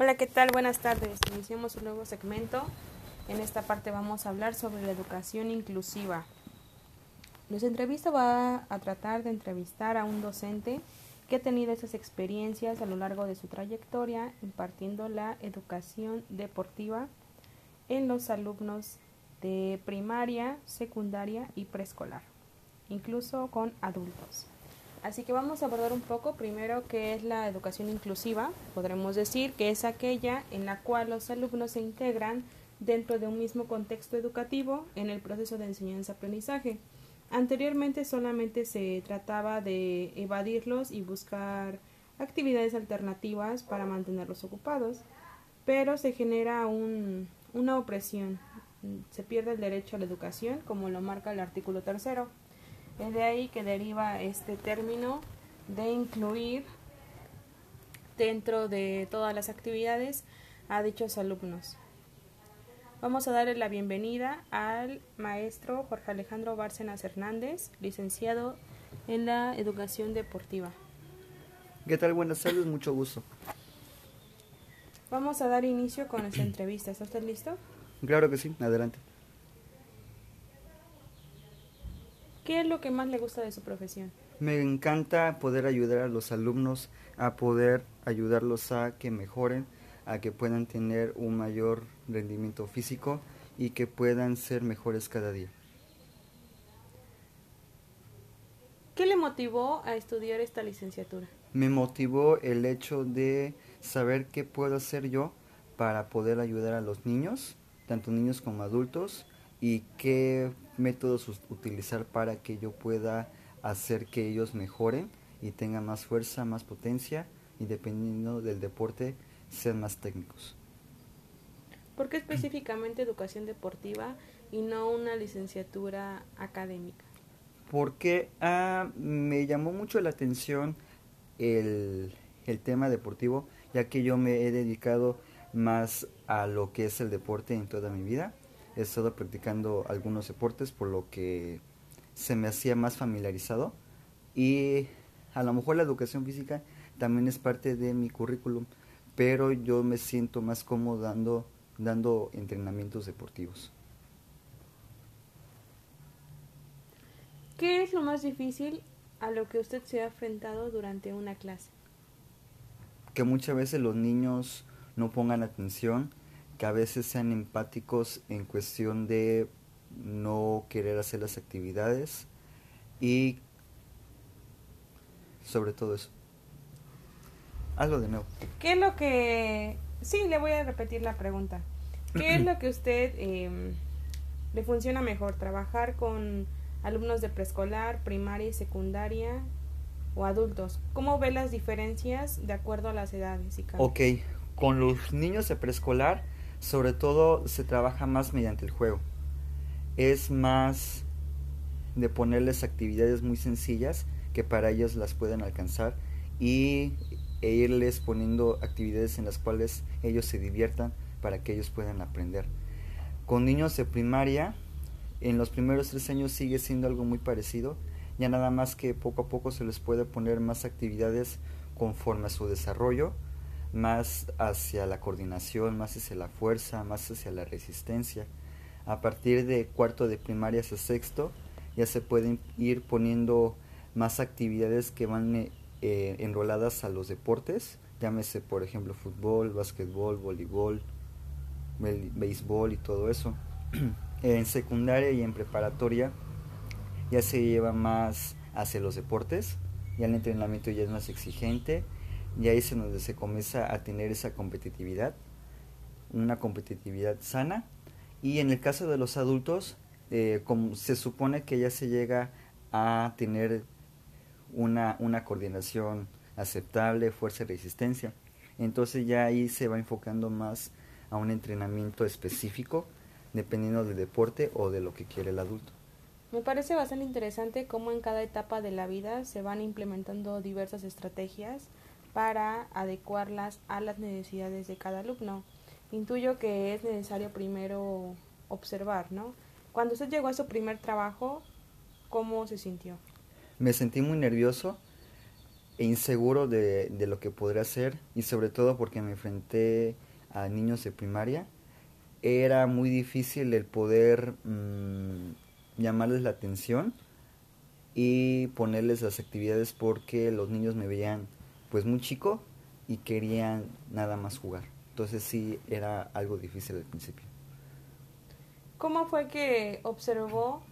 Hola, ¿qué tal? Buenas tardes. Iniciamos un nuevo segmento. En esta parte vamos a hablar sobre la educación inclusiva. Nuestra entrevista va a tratar de entrevistar a un docente que ha tenido esas experiencias a lo largo de su trayectoria impartiendo la educación deportiva en los alumnos de primaria, secundaria y preescolar, incluso con adultos. Así que vamos a abordar un poco primero qué es la educación inclusiva. Podremos decir que es aquella en la cual los alumnos se integran dentro de un mismo contexto educativo en el proceso de enseñanza-aprendizaje. Anteriormente solamente se trataba de evadirlos y buscar actividades alternativas para mantenerlos ocupados, pero se genera un, una opresión, se pierde el derecho a la educación como lo marca el artículo tercero. Es de ahí que deriva este término de incluir dentro de todas las actividades a dichos alumnos. Vamos a darle la bienvenida al maestro Jorge Alejandro Bárcenas Hernández, licenciado en la educación deportiva. ¿Qué tal? Buenas tardes, mucho gusto. Vamos a dar inicio con nuestra entrevista. ¿Está usted listo? Claro que sí, adelante. ¿Qué es lo que más le gusta de su profesión? Me encanta poder ayudar a los alumnos, a poder ayudarlos a que mejoren, a que puedan tener un mayor rendimiento físico y que puedan ser mejores cada día. ¿Qué le motivó a estudiar esta licenciatura? Me motivó el hecho de saber qué puedo hacer yo para poder ayudar a los niños, tanto niños como adultos, y qué métodos utilizar para que yo pueda hacer que ellos mejoren y tengan más fuerza, más potencia y dependiendo del deporte sean más técnicos. ¿Por qué específicamente educación deportiva y no una licenciatura académica? Porque ah, me llamó mucho la atención el, el tema deportivo, ya que yo me he dedicado más a lo que es el deporte en toda mi vida he estado practicando algunos deportes por lo que se me hacía más familiarizado y a lo mejor la educación física también es parte de mi currículum, pero yo me siento más cómodo dando, dando entrenamientos deportivos. ¿Qué es lo más difícil a lo que usted se ha enfrentado durante una clase? Que muchas veces los niños no pongan atención que a veces sean empáticos en cuestión de no querer hacer las actividades y sobre todo eso. Hazlo de nuevo. ¿Qué es lo que... Sí, le voy a repetir la pregunta. ¿Qué es lo que usted em, le funciona mejor? ¿Trabajar con alumnos de preescolar, primaria y secundaria o adultos? ¿Cómo ve las diferencias de acuerdo a las edades? Y ok, con los niños de preescolar sobre todo se trabaja más mediante el juego. Es más de ponerles actividades muy sencillas que para ellos las pueden alcanzar y e irles poniendo actividades en las cuales ellos se diviertan para que ellos puedan aprender. Con niños de primaria, en los primeros tres años sigue siendo algo muy parecido, ya nada más que poco a poco se les puede poner más actividades conforme a su desarrollo más hacia la coordinación, más hacia la fuerza, más hacia la resistencia. A partir de cuarto de primaria hasta sexto ya se pueden ir poniendo más actividades que van eh, enroladas a los deportes, llámese por ejemplo fútbol, básquetbol, voleibol, béisbol y todo eso. en secundaria y en preparatoria ya se lleva más hacia los deportes, ya el entrenamiento ya es más exigente y ahí es donde se comienza a tener esa competitividad, una competitividad sana. Y en el caso de los adultos, eh, como se supone que ya se llega a tener una, una coordinación aceptable, fuerza y resistencia. Entonces ya ahí se va enfocando más a un entrenamiento específico, dependiendo del deporte o de lo que quiere el adulto. Me parece bastante interesante cómo en cada etapa de la vida se van implementando diversas estrategias para adecuarlas a las necesidades de cada alumno. Intuyo que es necesario primero observar, ¿no? Cuando usted llegó a su primer trabajo, ¿cómo se sintió? Me sentí muy nervioso e inseguro de, lo que podría hacer y sobre todo porque me enfrenté a niños de primaria, era muy difícil el poder mm, llamarles la atención y ponerles las actividades porque los niños me veían pues muy chico y querían nada más jugar. Entonces sí era algo difícil al principio. ¿Cómo fue que observó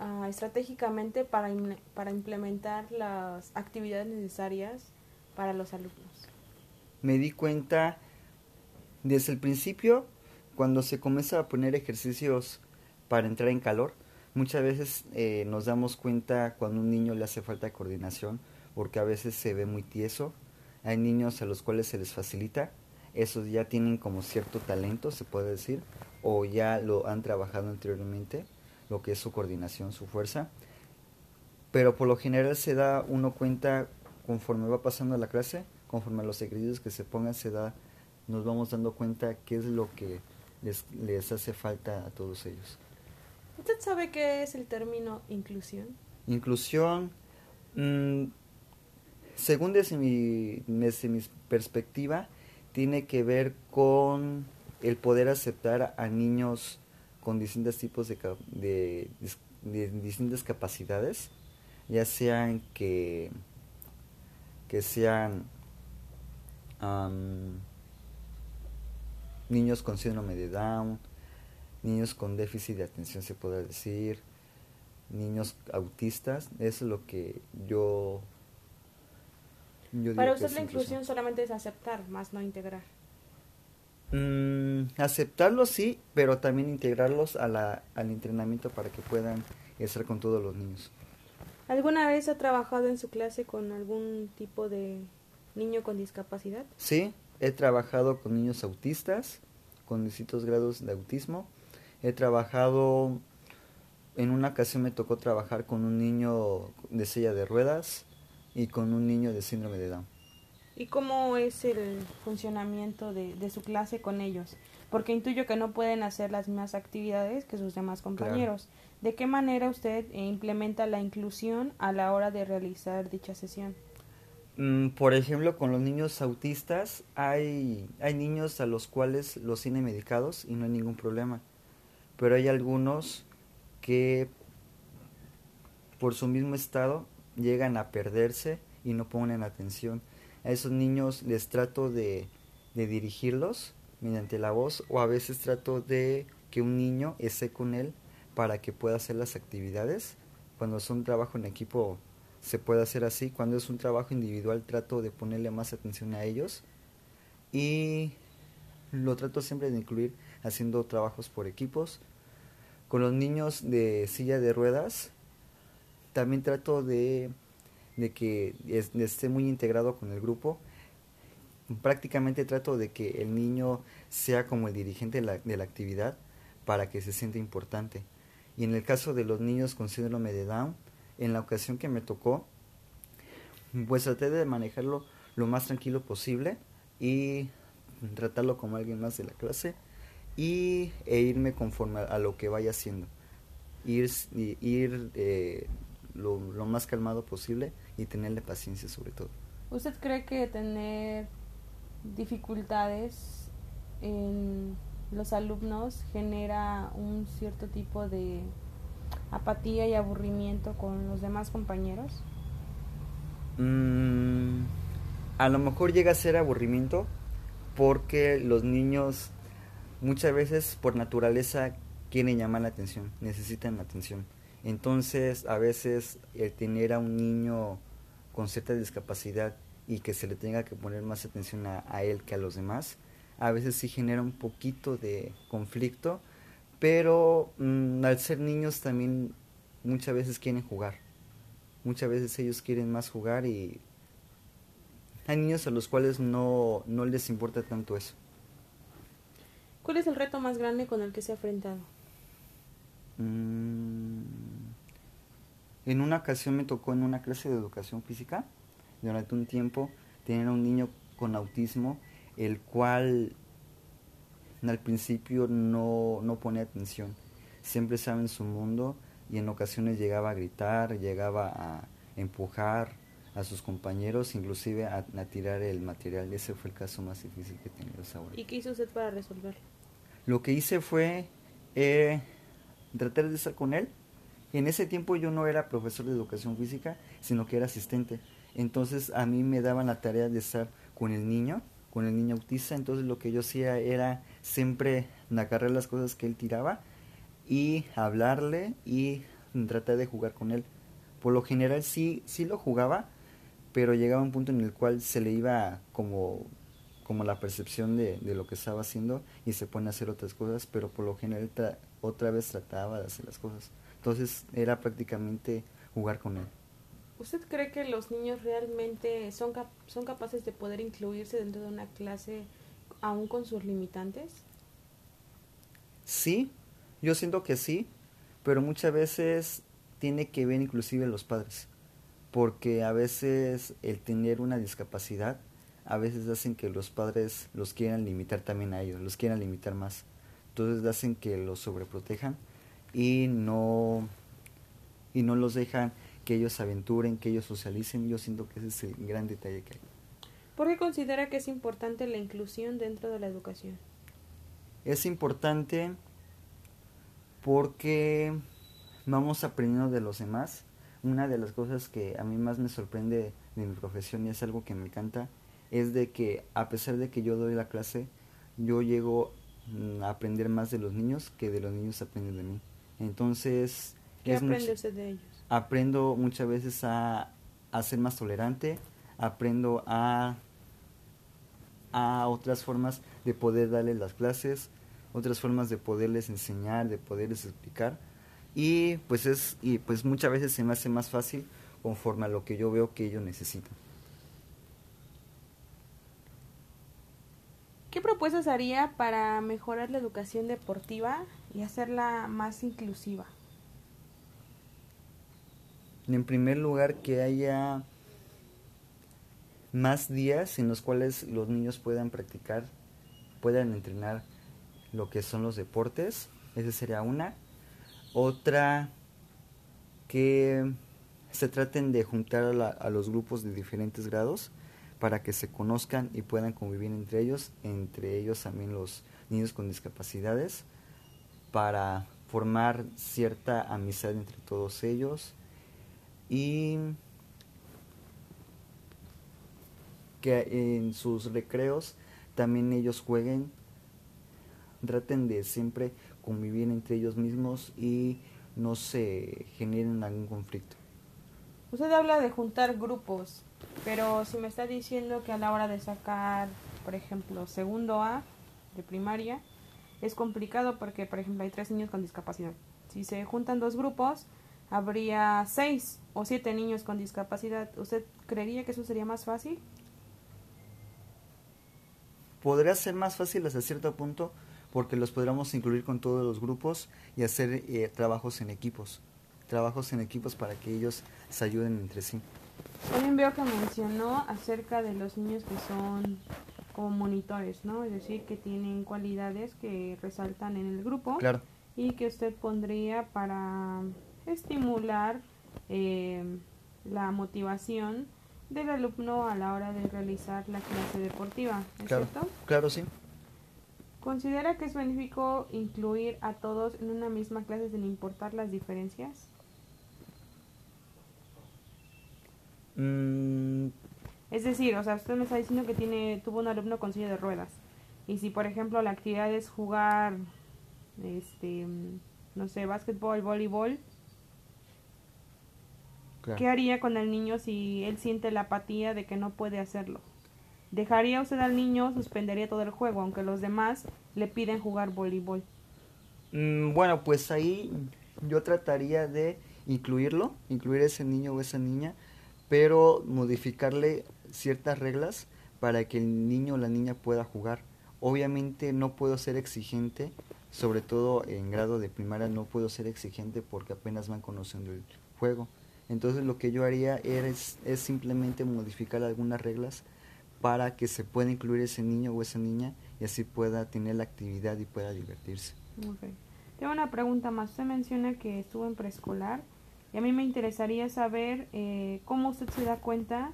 uh, estratégicamente para, para implementar las actividades necesarias para los alumnos? Me di cuenta desde el principio, cuando se comienza a poner ejercicios para entrar en calor, muchas veces eh, nos damos cuenta cuando a un niño le hace falta coordinación, porque a veces se ve muy tieso. Hay niños a los cuales se les facilita, esos ya tienen como cierto talento, se puede decir, o ya lo han trabajado anteriormente lo que es su coordinación, su fuerza. Pero por lo general se da uno cuenta conforme va pasando la clase, conforme a los ejercicios que se pongan, se da, nos vamos dando cuenta qué es lo que les, les hace falta a todos ellos. ¿Usted sabe qué es el término inclusión? Inclusión, mmm, según desde mi, desde mi perspectiva, tiene que ver con el poder aceptar a niños con distintos tipos de, de, distintas capacidades, ya sean que, que sean niños con síndrome de Down, niños con déficit de atención se puede decir, niños autistas, eso es lo que yo... yo Para usted la inclusión solamente es aceptar, más no integrar. Mm, aceptarlos sí, pero también integrarlos a la, al entrenamiento para que puedan estar con todos los niños. ¿Alguna vez ha trabajado en su clase con algún tipo de niño con discapacidad? Sí, he trabajado con niños autistas, con distintos grados de autismo. He trabajado, en una ocasión me tocó trabajar con un niño de silla de ruedas y con un niño de síndrome de Down. ¿Y cómo es el funcionamiento de, de, su clase con ellos? Porque intuyo que no pueden hacer las mismas actividades que sus demás compañeros. ¿De qué manera usted implementa la inclusión a la hora de realizar dicha sesión? Mm, por ejemplo, con los niños autistas hay, hay niños a los cuales los tienen medicados y no hay ningún problema. Pero hay algunos que por su mismo estado llegan a perderse y no ponen atención a esos niños les trato de, dirigirlos mediante la voz o a veces trato de que un niño esté con él para que pueda hacer las actividades. Cuando es un trabajo en equipo se puede hacer así. Cuando es un trabajo individual trato de ponerle más atención a ellos. Y lo trato siempre de incluir haciendo trabajos por equipos. Con los niños de silla de ruedas también trato de de que esté muy integrado con el grupo. Prácticamente trato de que el niño sea como el dirigente de la, de la actividad para que se sienta importante. Y en el caso de los niños con síndrome de Down, en la ocasión que me tocó, pues traté de manejarlo lo más tranquilo posible y tratarlo como alguien más de la clase y e irme conforme a lo que vaya haciendo ir ir eh, lo, lo, más calmado posible y tenerle paciencia sobre todo. ¿Usted cree que tener dificultades en los alumnos genera un cierto tipo de apatía y aburrimiento con los demás compañeros? Mm, a lo mejor llega a ser aburrimiento porque los niños muchas veces por naturaleza quieren llamar la atención, necesitan la atención. Entonces, a veces el tener a un niño con cierta discapacidad y que se le tenga que poner más atención a, él que a los demás, a veces sí genera un poquito de conflicto, pero mm, al ser niños también muchas veces quieren jugar. Muchas veces ellos quieren más jugar y hay niños a los cuales no, no les importa tanto eso. ¿Cuál es el reto más grande con el que se ha enfrentado? Mm, en una ocasión me tocó en una clase de educación física, durante un tiempo, tener a un niño con autismo, el cual al principio no, no pone atención. Siempre estaba en su mundo y en ocasiones llegaba a gritar, llegaba a empujar, a sus compañeros, inclusive a, tirar el material. Ese fue el caso más difícil que he tenido ahora. ¿Y qué hizo usted para resolverlo? Lo que hice fue eh, tratar de estar con él. En ese tiempo yo no era profesor de educación física, sino que era asistente. Entonces a mí me daban la tarea de estar con el niño, con el niño autista. Entonces lo que yo hacía era siempre agarrar las cosas que él tiraba y hablarle y tratar de jugar con él. Por lo general sí, sí lo jugaba, pero llegaba un punto en el cual se le iba como, como la percepción de, de lo que estaba haciendo y se pone a hacer otras cosas, pero por lo general otra vez trataba de hacer las cosas. Entonces era prácticamente jugar con él. ¿Usted cree que los niños realmente son, son capaces de poder incluirse dentro de una clase aún con sus limitantes? Sí, yo siento que sí, pero muchas veces tiene que ver inclusive los padres, porque a veces el tener una discapacidad a veces hacen que los padres los quieran limitar también a ellos, los quieran limitar más. Entonces hacen que los sobreprotejan y no y no los dejan que ellos aventuren, que ellos socialicen. Yo siento que ese es el gran detalle que hay. ¿Por qué considera que es importante la inclusión dentro de la educación? Es importante porque vamos aprendiendo de los demás. Una de las cosas que a mí más me sorprende de mi profesión y es algo que me encanta es de que a pesar de que yo doy la clase, yo llego a aprender más de los niños que de los niños aprenden de mí. Entonces, ¿qué aprende usted de ellos? Aprendo muchas veces a, a ser más tolerante, aprendo a a otras formas de poder darles las clases, otras formas de poderles enseñar, de poderles explicar y pues es y pues muchas veces se me hace más fácil conforme a lo que yo veo que ellos necesitan. ¿Qué propuestas haría para mejorar la educación deportiva y hacerla más inclusiva? En primer lugar, que haya más días en los cuales los niños puedan practicar, puedan entrenar lo que son los deportes. Esa sería una. Otra, que se traten de juntar a, los grupos de diferentes grados para que se conozcan y puedan convivir entre ellos, entre ellos también los niños con discapacidades, para formar cierta amistad entre todos ellos y que en sus recreos también ellos jueguen, traten de siempre convivir entre ellos mismos y no se generen algún conflicto. Usted habla de juntar grupos, pero si me está diciendo que a la hora de sacar, por ejemplo, segundo A de primaria, es complicado porque, por ejemplo, hay tres niños con discapacidad. Si se juntan dos grupos, habría seis o siete niños con discapacidad. ¿Usted creería que eso sería más fácil? Podría ser más fácil hasta cierto punto, porque los podríamos incluir con todos los grupos y hacer eh, trabajos en equipos, trabajos en equipos para que ellos se ayuden entre sí. También veo que mencionó acerca de los niños que son como monitores, ¿no? Es decir, que tienen cualidades que resaltan en el grupo claro. y que usted pondría para estimular eh, la motivación del alumno a la hora de realizar la clase deportiva, ¿es claro, cierto? Claro, sí. ¿Considera que es benéfico incluir a todos en una misma clase sin importar las diferencias? Mm. Es decir, o sea, usted me está diciendo que tiene tuvo un alumno con silla de ruedas. Y si, por ejemplo, la actividad es jugar, este, no sé, básquetbol, voleibol, ¿qué haría con el niño si él siente la apatía de que no puede hacerlo? ¿Dejaría usted al niño, suspendería todo el juego, aunque los demás le piden jugar voleibol? Mm, bueno, pues ahí yo trataría de incluirlo, incluir a ese niño o esa niña, pero modificarle ciertas reglas para que el niño o la niña pueda jugar. Obviamente no puedo ser exigente, sobre todo en grado de primaria no puedo ser exigente porque apenas van conociendo el juego. Entonces lo que yo haría es, simplemente modificar algunas reglas para que se pueda incluir ese niño o esa niña y así pueda tener la actividad y pueda divertirse. Okay. Tengo una pregunta más. Usted menciona que estuvo en preescolar Y a mí me interesaría saber eh, cómo usted se da cuenta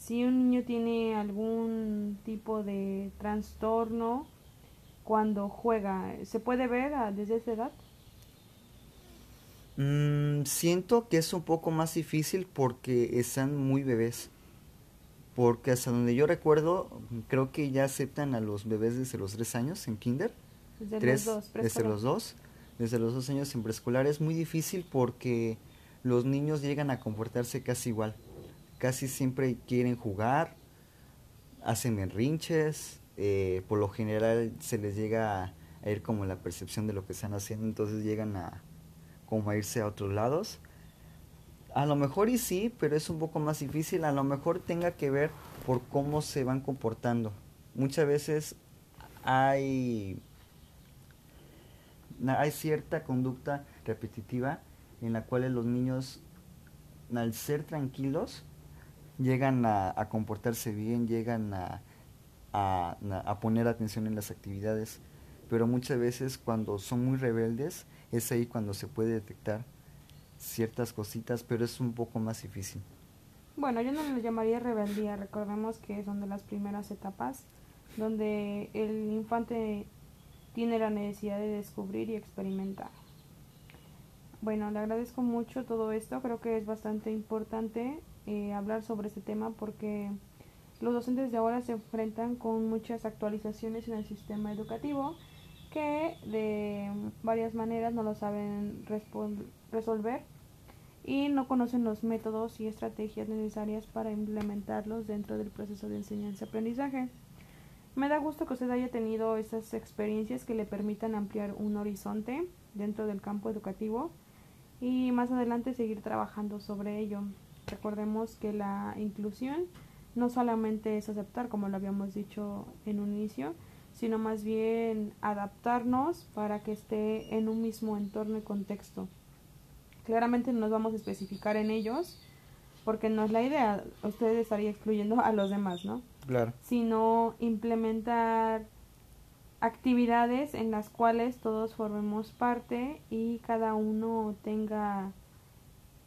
si un niño tiene algún tipo de trastorno cuando juega. ¿Se puede ver desde esa edad? Mm, siento que es un poco más difícil porque están muy bebés. Porque hasta donde yo recuerdo, creo que ya aceptan a los bebés desde los tres años en kinder. Desde los dos. Desde los dos. Desde los dos años en preescolar es muy difícil porque los niños llegan a comportarse casi igual. Casi siempre quieren jugar, hacen berrinches, eh, por lo general se les llega a, ir como la percepción de lo que están haciendo, entonces llegan a como a irse a otros lados. A lo mejor y sí, pero es un poco más difícil, a lo mejor tenga que ver por cómo se van comportando. Muchas veces hay hay cierta conducta repetitiva en la cual los niños, al ser tranquilos, llegan a, comportarse bien, llegan a, a, poner atención en las actividades, pero muchas veces cuando son muy rebeldes es ahí cuando se puede detectar ciertas cositas, pero es un poco más difícil. Bueno, yo no le llamaría rebeldía, recordemos que son de las primeras etapas donde el infante tiene la necesidad de descubrir y experimentar. Bueno, le agradezco mucho todo esto. Creo que es bastante importante eh, hablar sobre este tema porque los docentes de ahora se enfrentan con muchas actualizaciones en el sistema educativo que de varias maneras no lo saben resolver y no conocen los métodos y estrategias necesarias para implementarlos dentro del proceso de enseñanza-aprendizaje. Me da gusto que usted haya tenido esas experiencias que le permitan ampliar un horizonte dentro del campo educativo y más adelante seguir trabajando sobre ello. Recordemos que la inclusión no solamente es aceptar, como lo habíamos dicho en un inicio, sino más bien adaptarnos para que esté en un mismo entorno y contexto. Claramente no nos vamos a especificar en ellos, porque no es la idea, usted estaría excluyendo a los demás, ¿no? Claro. Sino implementar actividades en las cuales todos formemos parte y cada uno tenga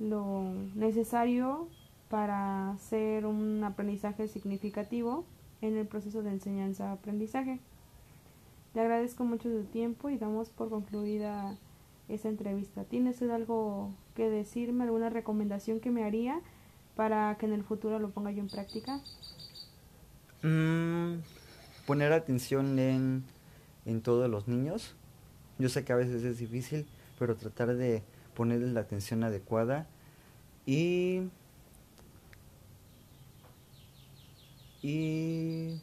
lo necesario para hacer un aprendizaje significativo en el proceso de enseñanza-aprendizaje. Le agradezco mucho su tiempo y damos por concluida esta entrevista. ¿Tiene usted algo que decirme, alguna recomendación que me haría para que en el futuro lo ponga yo en práctica? Mm, poner atención en en todos los niños. Yo sé que a veces es difícil, pero tratar de ponerles la atención adecuada y y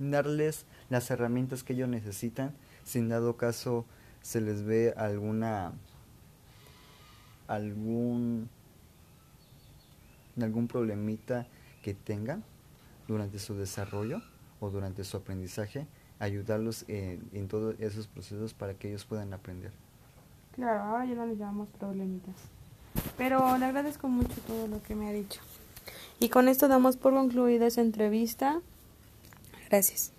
darles las herramientas que ellos necesitan si en dado caso se les ve alguna algún algún problemita que tengan durante su desarrollo o durante su aprendizaje, ayudarlos en, en todos esos procesos para que ellos puedan aprender. Claro, ahora ya no les llamamos problemitas. Pero le agradezco mucho todo lo que me ha dicho. Y con esto damos por concluida esa entrevista. Gracias.